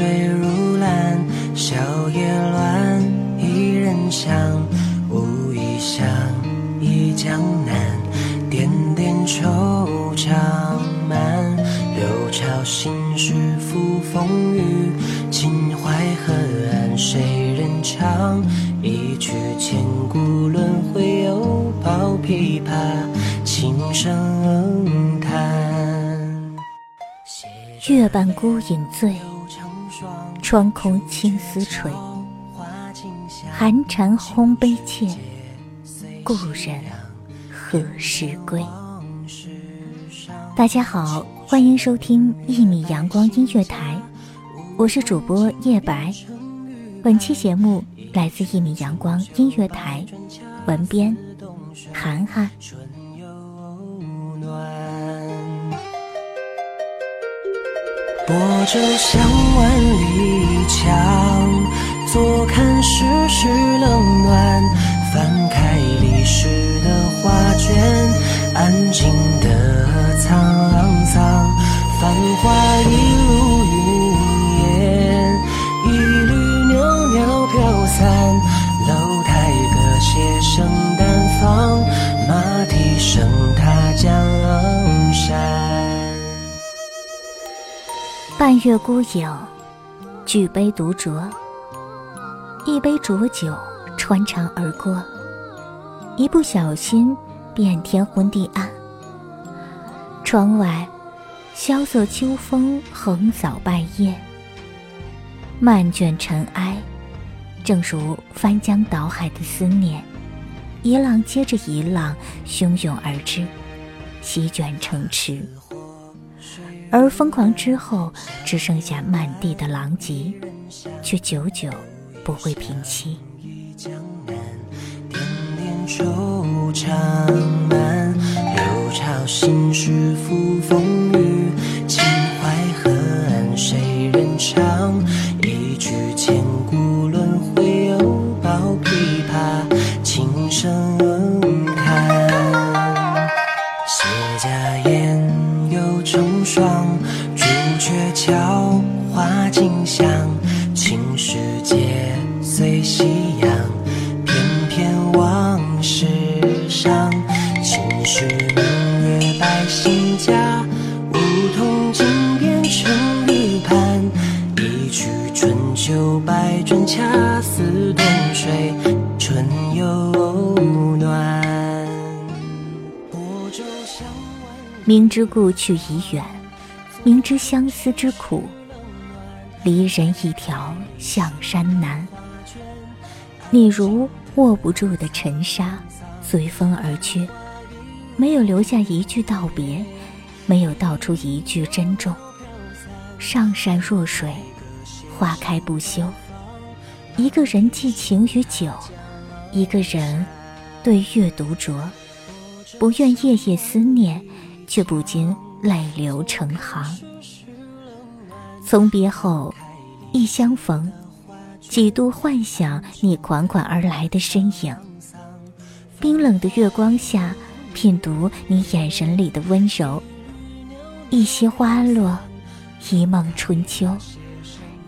水如蓝，笑靥乱，一人香，无意想忆江南，点点惆怅满，六朝心事付风雨，秦淮河岸谁人唱？一曲千古轮回，又抱琵琶，轻声叹。月半孤影醉，窗空青丝垂。寒蝉轰悲切，故人何时归？大家好，欢迎收听一米阳光音乐台，我是主播叶白。本期节目来自一米阳光音乐台，文编涵涵。泊舟向万里江，坐看世事冷暖。翻开历史的画卷，安静的沧桑。繁华一如云烟，一缕袅袅飘散。楼台歌榭声淡放，马蹄声踏江山。半月孤影，举杯独酌。一杯浊酒穿肠而过，一不小心便天昏地暗。窗外，萧瑟秋风横扫败叶，漫卷尘埃，正如翻江倒海的思念，一浪接着一浪汹涌而至，席卷城池。而疯狂之后，只剩下满地的狼藉，却久久不会平息。江南，桥，花径香，青石街，随夕阳，翩翩往事上，秦时明月百姓家，梧桐金边成玉盘，一曲春秋百转，恰似冬水春又暖。泊舟向万里明知故去已远，明知相思之苦，离人一条向山南。你如握不住的尘沙，随风而去，没有留下一句道别，没有道出一句珍重。上善若水，花开不休。一个人寄情于酒，一个人对月独酌，不愿夜夜思念，却不禁泪流成行。从别后，一相逢。几度幻想你款款而来的身影，冰冷的月光下，品读你眼神里的温柔。一些花落，一梦春秋，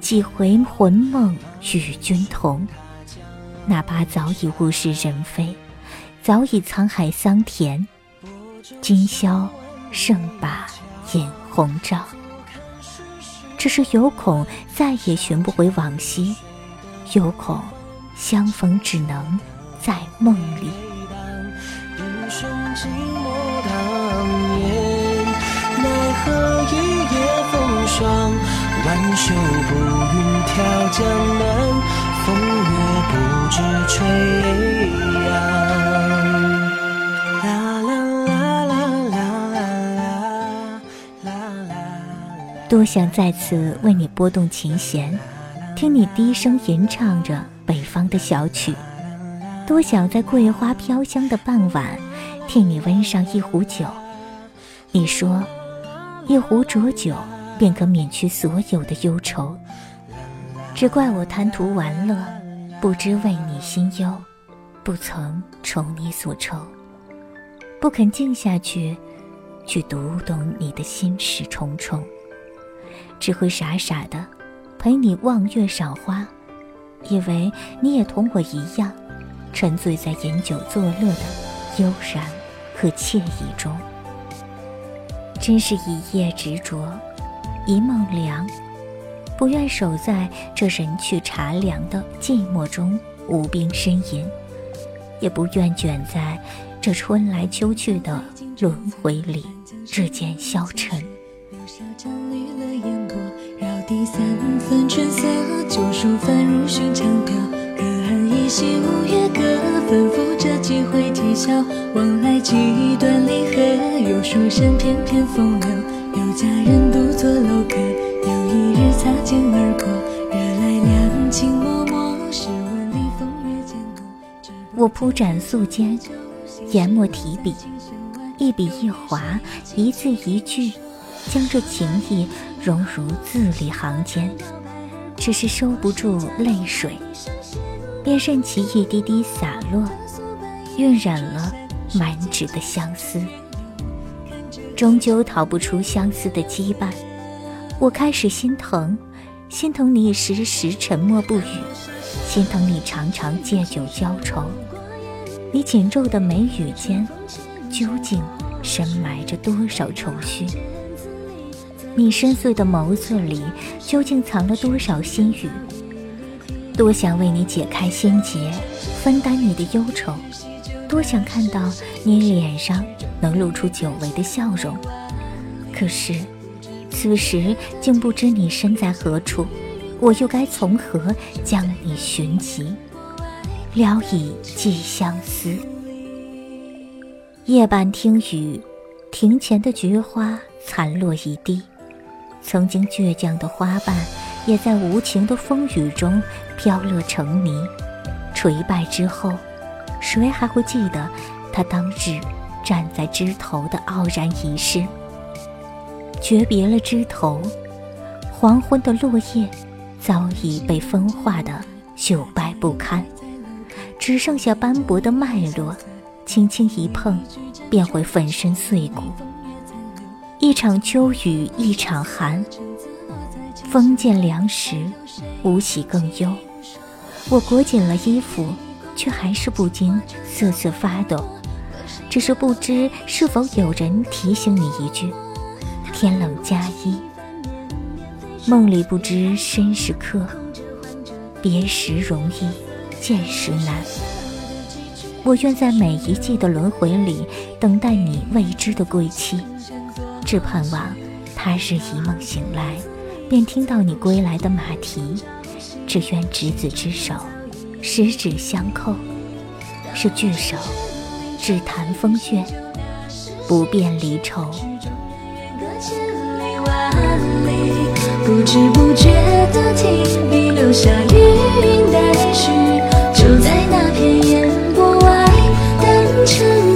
几回魂梦与君同。哪怕早已物是人非，早已沧海桑田，今宵胜把饮红妆。只是有恐再也寻不回往昔。有恐相逢只能在梦里。英雄寂寞当年，奈何一夜风霜。挽袖步云挑江南，风月不知吹多想再次为你拨动琴弦。听你低声吟唱着北方的小曲，多想在桂花飘香的傍晚，替你温上一壶酒。你说，一壶浊酒便可免去所有的忧愁。只怪我贪图玩乐，不知为你心忧，不曾愁你所愁，不肯静下去，去读懂你的心事重重，只会傻傻的。陪你望月赏花，以为你也同我一样，沉醉在饮酒作乐的悠然和惬意中。真是一夜执着，一梦凉，不愿守在这人去茶凉的寂寞中无病呻吟，也不愿卷在这春来秋去的轮回里日渐消沉。第三分春色，旧书翻入寻常调。隔岸依稀五月歌，反复着几回啼笑。往来几段离合，有书生翩翩风流，有佳人独坐楼阁。有一日擦肩而过，惹来两情脉脉。试问里风月渐铺展素笺，研墨提笔，一笔一划，一字一句。将这情意融入字里行间，只是收不住泪水，便任其一滴滴洒落，晕染了满纸的相思。终究逃不出相思的羁绊，我开始心疼，心疼你时时沉默不语，心疼你常常借酒浇愁。你紧皱的眉宇间，究竟深埋着多少愁绪？你深邃的眸子里，究竟藏了多少心语？多想为你解开心结，分担你的忧愁；多想看到你脸上能露出久违的笑容。可是，此时竟不知你身在何处，我又该从何将你寻及？聊以寄相思。夜半听雨，庭前的菊花残落一地。曾经倔强的花瓣，也在无情的风雨中飘落成泥。垂败之后，谁还会记得他当日站在枝头的傲然一世？诀别了枝头，黄昏的落叶早已被风化的朽败不堪，只剩下斑驳的脉络，轻轻一碰，便会粉身碎骨。一场秋雨一场寒，风渐凉时，无喜更忧。我裹紧了衣服，却还是不禁瑟瑟发抖。只是不知是否有人提醒你一句：天冷加衣。梦里不知身是客，别时容易见时难。我愿在每一季的轮回里，等待你未知的归期。是盼望他日一梦醒来，便听到你归来的马蹄；只愿执子之手，十指相扣，是聚首，只谈风月，不变离愁。不知不觉的停笔，留下余韵待续，就在那片烟波外，淡成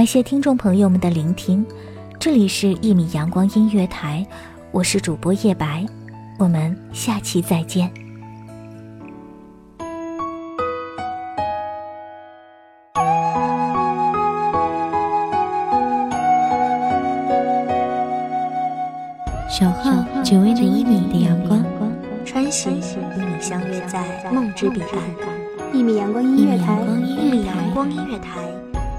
感谢听众朋友们的聆听，这里是一米阳光音乐台，我是主播叶白，我们下期再见。小号只为那一米的阳光，穿行与你相约在梦之彼岸。一米阳光音乐台，一米阳光音乐台，